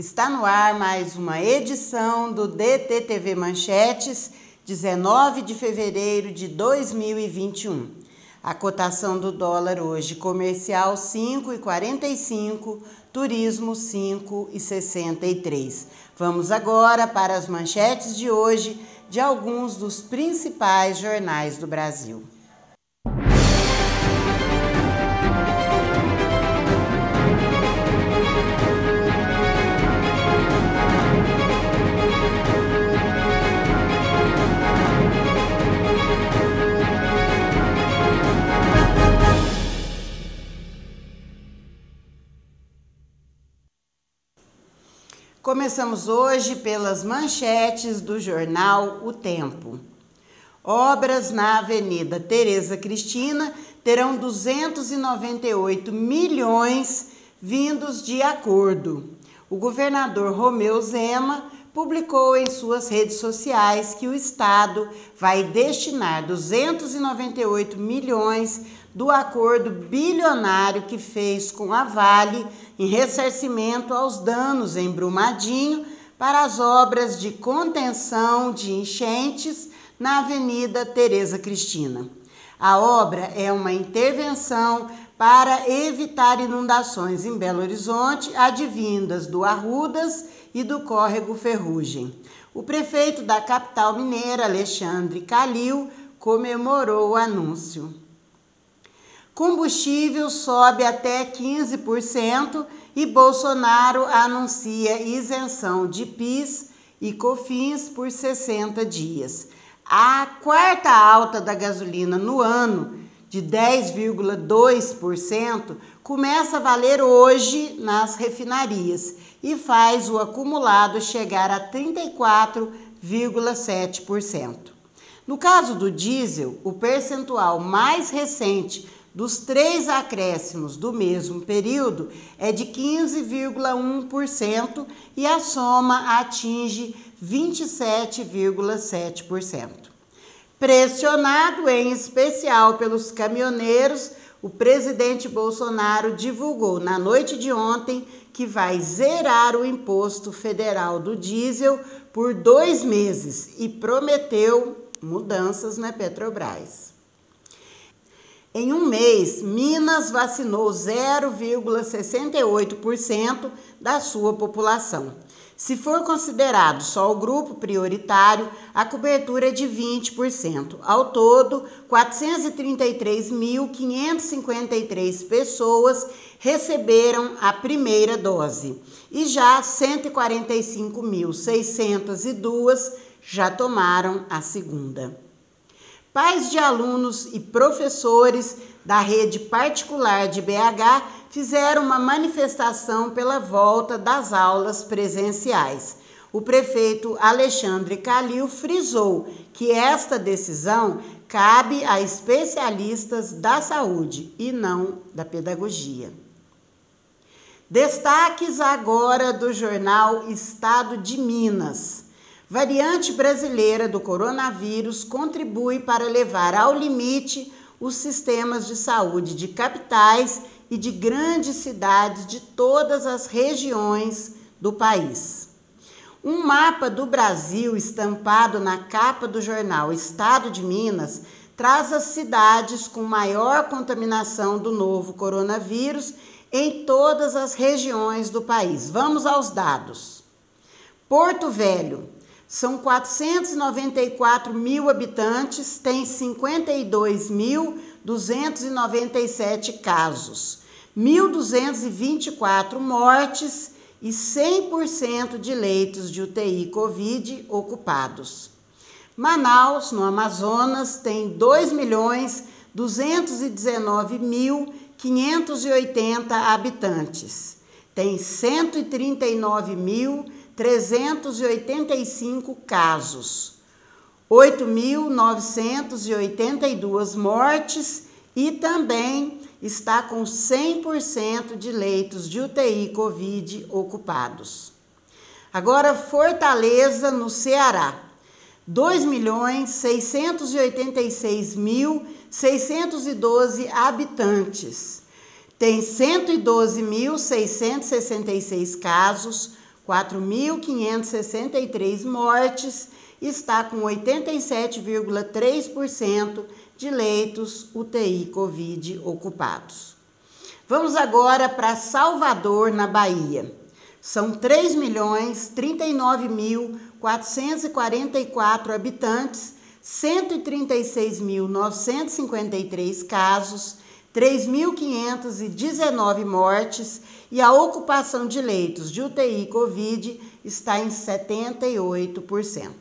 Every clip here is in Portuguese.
Está no ar mais uma edição do DTTV Manchetes, 19 de fevereiro de 2021. A cotação do dólar hoje comercial 5,45, turismo 5,63. Vamos agora para as manchetes de hoje de alguns dos principais jornais do Brasil. Começamos hoje pelas manchetes do jornal O Tempo. Obras na Avenida Tereza Cristina terão 298 milhões vindos de acordo. O governador Romeu Zema publicou em suas redes sociais que o estado vai destinar 298 milhões do acordo bilionário que fez com a Vale em ressarcimento aos danos em Brumadinho para as obras de contenção de enchentes na Avenida Tereza Cristina. A obra é uma intervenção para evitar inundações em Belo Horizonte advindas do Arrudas e do córrego Ferrugem. O prefeito da capital mineira, Alexandre Calil, comemorou o anúncio. Combustível sobe até 15% e Bolsonaro anuncia isenção de PIS e COFINS por 60 dias. A quarta alta da gasolina no ano, de 10,2%, começa a valer hoje nas refinarias e faz o acumulado chegar a 34,7%. No caso do diesel, o percentual mais recente dos três acréscimos do mesmo período é de 15,1% e a soma atinge 27,7%. Pressionado em especial pelos caminhoneiros, o presidente Bolsonaro divulgou na noite de ontem que vai zerar o imposto federal do diesel por dois meses e prometeu mudanças na Petrobras. Em um mês, Minas vacinou 0,68% da sua população. Se for considerado só o grupo prioritário, a cobertura é de 20%. Ao todo, 433.553 pessoas receberam a primeira dose e já 145.602 já tomaram a segunda. Pais de alunos e professores da rede particular de BH fizeram uma manifestação pela volta das aulas presenciais. O prefeito Alexandre Calil frisou que esta decisão cabe a especialistas da saúde e não da pedagogia. Destaques agora do jornal Estado de Minas. Variante brasileira do coronavírus contribui para levar ao limite os sistemas de saúde de capitais e de grandes cidades de todas as regiões do país. Um mapa do Brasil estampado na capa do jornal Estado de Minas traz as cidades com maior contaminação do novo coronavírus em todas as regiões do país. Vamos aos dados. Porto Velho, são 494 mil habitantes, tem 52.297 casos, 1.224 mortes e 100% de leitos de UTI Covid ocupados. Manaus, no Amazonas, tem 2 milhões 219 mil 580 habitantes. Tem 139 mil 385 casos, 8.982 mortes e também está com 100% de leitos de UTI Covid ocupados. Agora, Fortaleza, no Ceará. 2.686.612 habitantes. Tem 112.666 casos, 4.563 mortes está com 87,3% de leitos UTI Covid ocupados. Vamos agora para Salvador, na Bahia. São 3 milhões 39 mil 444 habitantes, 136.953 casos, 3.519 mortes e a ocupação de leitos de UTI Covid está em 78%.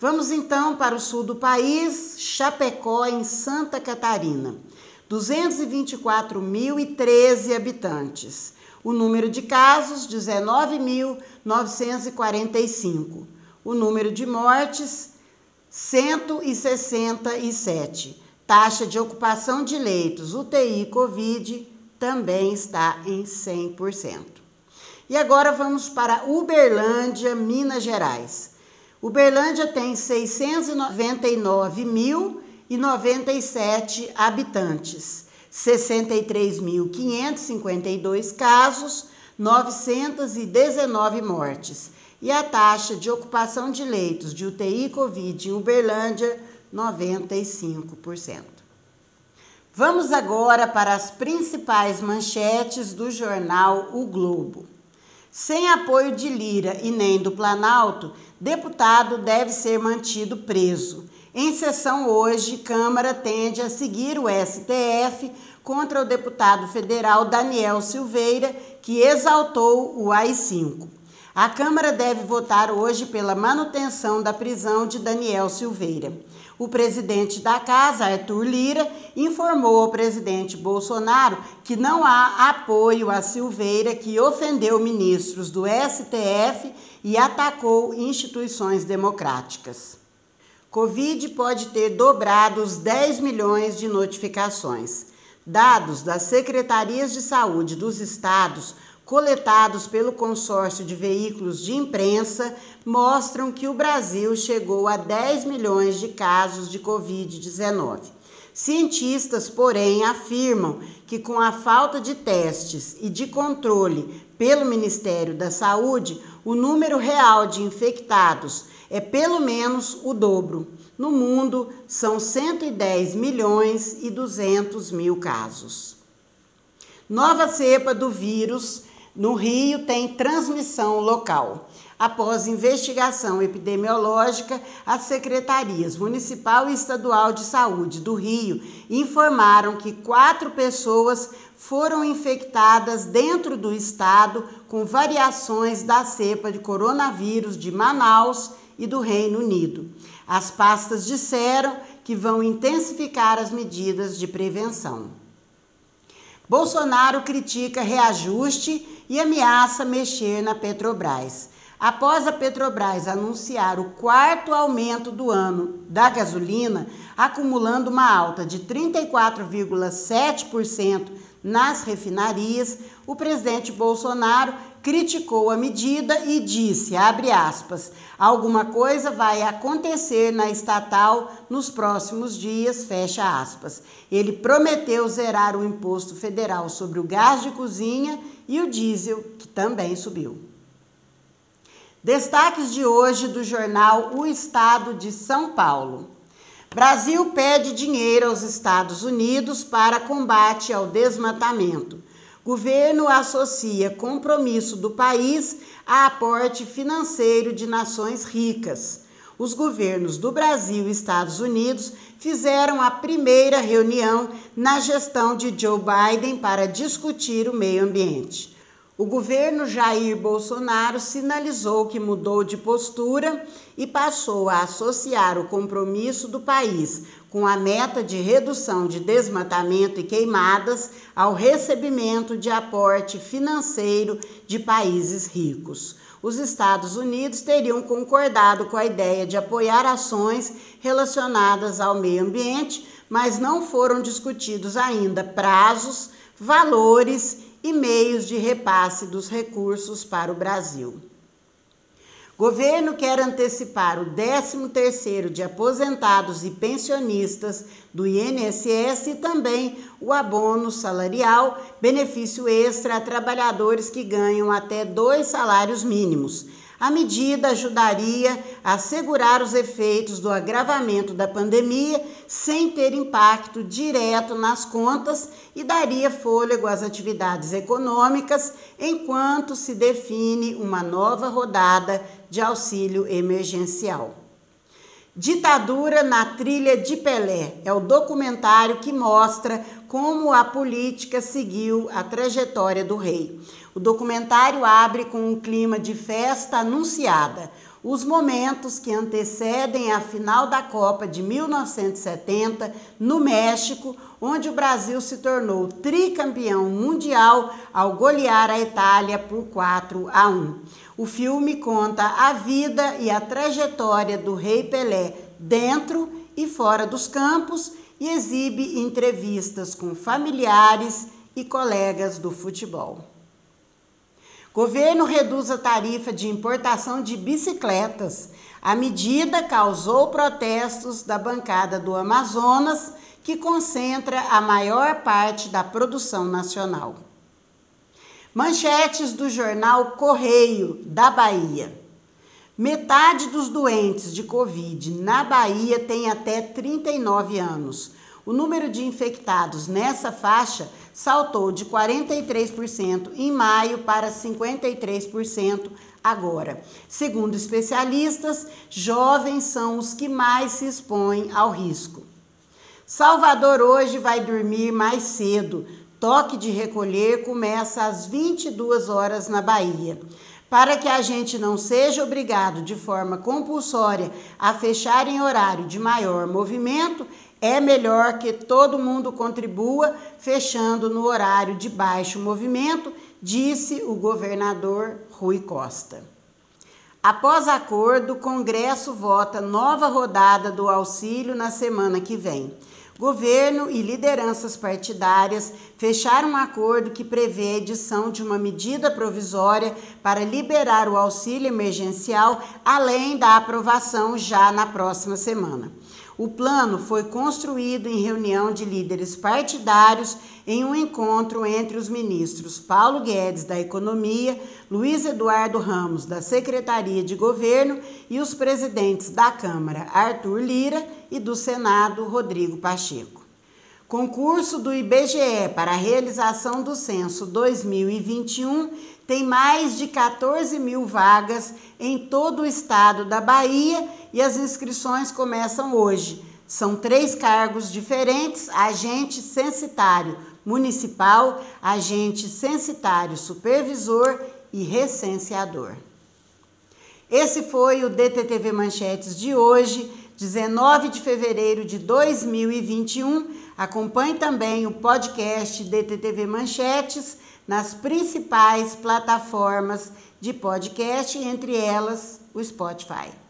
Vamos então para o sul do país, Chapecó, em Santa Catarina. 224.013 habitantes. O número de casos, 19.945. O número de mortes, 167. Taxa de ocupação de leitos UTI Covid também está em 100%. E agora vamos para Uberlândia, Minas Gerais. Uberlândia tem 699.097 habitantes, 63.552 casos, 919 mortes. E a taxa de ocupação de leitos de UTI Covid em Uberlândia, 95%. Vamos agora para as principais manchetes do jornal O Globo. Sem apoio de Lira e nem do Planalto, deputado deve ser mantido preso. Em sessão hoje, Câmara tende a seguir o STF contra o deputado federal Daniel Silveira, que exaltou o AI-5. A Câmara deve votar hoje pela manutenção da prisão de Daniel Silveira. O presidente da casa, Arthur Lira, informou ao presidente Bolsonaro que não há apoio a Silveira, que ofendeu ministros do STF e atacou instituições democráticas. Covid pode ter dobrado os 10 milhões de notificações. Dados das secretarias de saúde dos estados coletados pelo consórcio de veículos de imprensa mostram que o Brasil chegou a 10 milhões de casos de Covid-19. Cientistas, porém, afirmam que com a falta de testes e de controle pelo Ministério da Saúde, o número real de infectados é pelo menos o dobro. No mundo, são 110 milhões e 200 mil casos. Nova cepa do vírus no Rio tem transmissão local. Após investigação epidemiológica, as secretarias municipal e estadual de saúde do Rio informaram que quatro pessoas foram infectadas dentro do estado com variações da cepa de coronavírus de Manaus e do Reino Unido. As pastas disseram que vão intensificar as medidas de prevenção. Bolsonaro critica reajuste e ameaça mexer na Petrobras. Após a Petrobras anunciar o quarto aumento do ano da gasolina, acumulando uma alta de 34,7% nas refinarias, o presidente Bolsonaro criticou a medida e disse, abre aspas, alguma coisa vai acontecer na estatal nos próximos dias, fecha aspas. Ele prometeu zerar o imposto federal sobre o gás de cozinha e o diesel, que também subiu. Destaques de hoje do jornal O Estado de São Paulo. Brasil pede dinheiro aos Estados Unidos para combate ao desmatamento. Governo associa compromisso do país a aporte financeiro de nações ricas. Os governos do Brasil e Estados Unidos fizeram a primeira reunião na gestão de Joe Biden para discutir o meio ambiente. O governo Jair Bolsonaro sinalizou que mudou de postura e passou a associar o compromisso do país com a meta de redução de desmatamento e queimadas ao recebimento de aporte financeiro de países ricos. Os Estados Unidos teriam concordado com a ideia de apoiar ações relacionadas ao meio ambiente, mas não foram discutidos ainda prazos, valores e meios de repasse dos recursos para o Brasil. Governo quer antecipar o 13º de aposentados e pensionistas do INSS e também o abono salarial, benefício extra a trabalhadores que ganham até dois salários mínimos. A medida ajudaria a assegurar os efeitos do agravamento da pandemia sem ter impacto direto nas contas e daria fôlego às atividades econômicas enquanto se define uma nova rodada de auxílio emergencial. Ditadura na Trilha de Pelé é o documentário que mostra como a política seguiu a trajetória do rei. O documentário abre com um clima de festa anunciada, os momentos que antecedem a final da Copa de 1970 no México, onde o Brasil se tornou tricampeão mundial ao golear a Itália por 4 a 1. O filme conta a vida e a trajetória do Rei Pelé dentro e fora dos campos e exibe entrevistas com familiares e colegas do futebol. Governo reduz a tarifa de importação de bicicletas. A medida causou protestos da bancada do Amazonas, que concentra a maior parte da produção nacional. Manchetes do jornal Correio da Bahia. Metade dos doentes de Covid na Bahia tem até 39 anos. O número de infectados nessa faixa saltou de 43% em maio para 53% agora. Segundo especialistas, jovens são os que mais se expõem ao risco. Salvador hoje vai dormir mais cedo toque de recolher começa às 22 horas na Bahia. Para que a gente não seja obrigado de forma compulsória a fechar em horário de maior movimento, é melhor que todo mundo contribua fechando no horário de baixo movimento, disse o governador Rui Costa. Após acordo, o Congresso vota nova rodada do auxílio na semana que vem. Governo e lideranças partidárias fecharam um acordo que prevê a edição de uma medida provisória para liberar o auxílio emergencial, além da aprovação já na próxima semana. O plano foi construído em reunião de líderes partidários em um encontro entre os ministros Paulo Guedes, da Economia, Luiz Eduardo Ramos, da Secretaria de Governo, e os presidentes da Câmara, Arthur Lira, e do Senado, Rodrigo Pacheco. Concurso do IBGE para a realização do censo 2021 tem mais de 14 mil vagas em todo o estado da Bahia e as inscrições começam hoje. São três cargos diferentes: agente censitário municipal, agente censitário supervisor e recenseador. Esse foi o DTTV Manchetes de hoje, 19 de fevereiro de 2021. Acompanhe também o podcast DTTV Manchetes nas principais plataformas de podcast, entre elas o Spotify.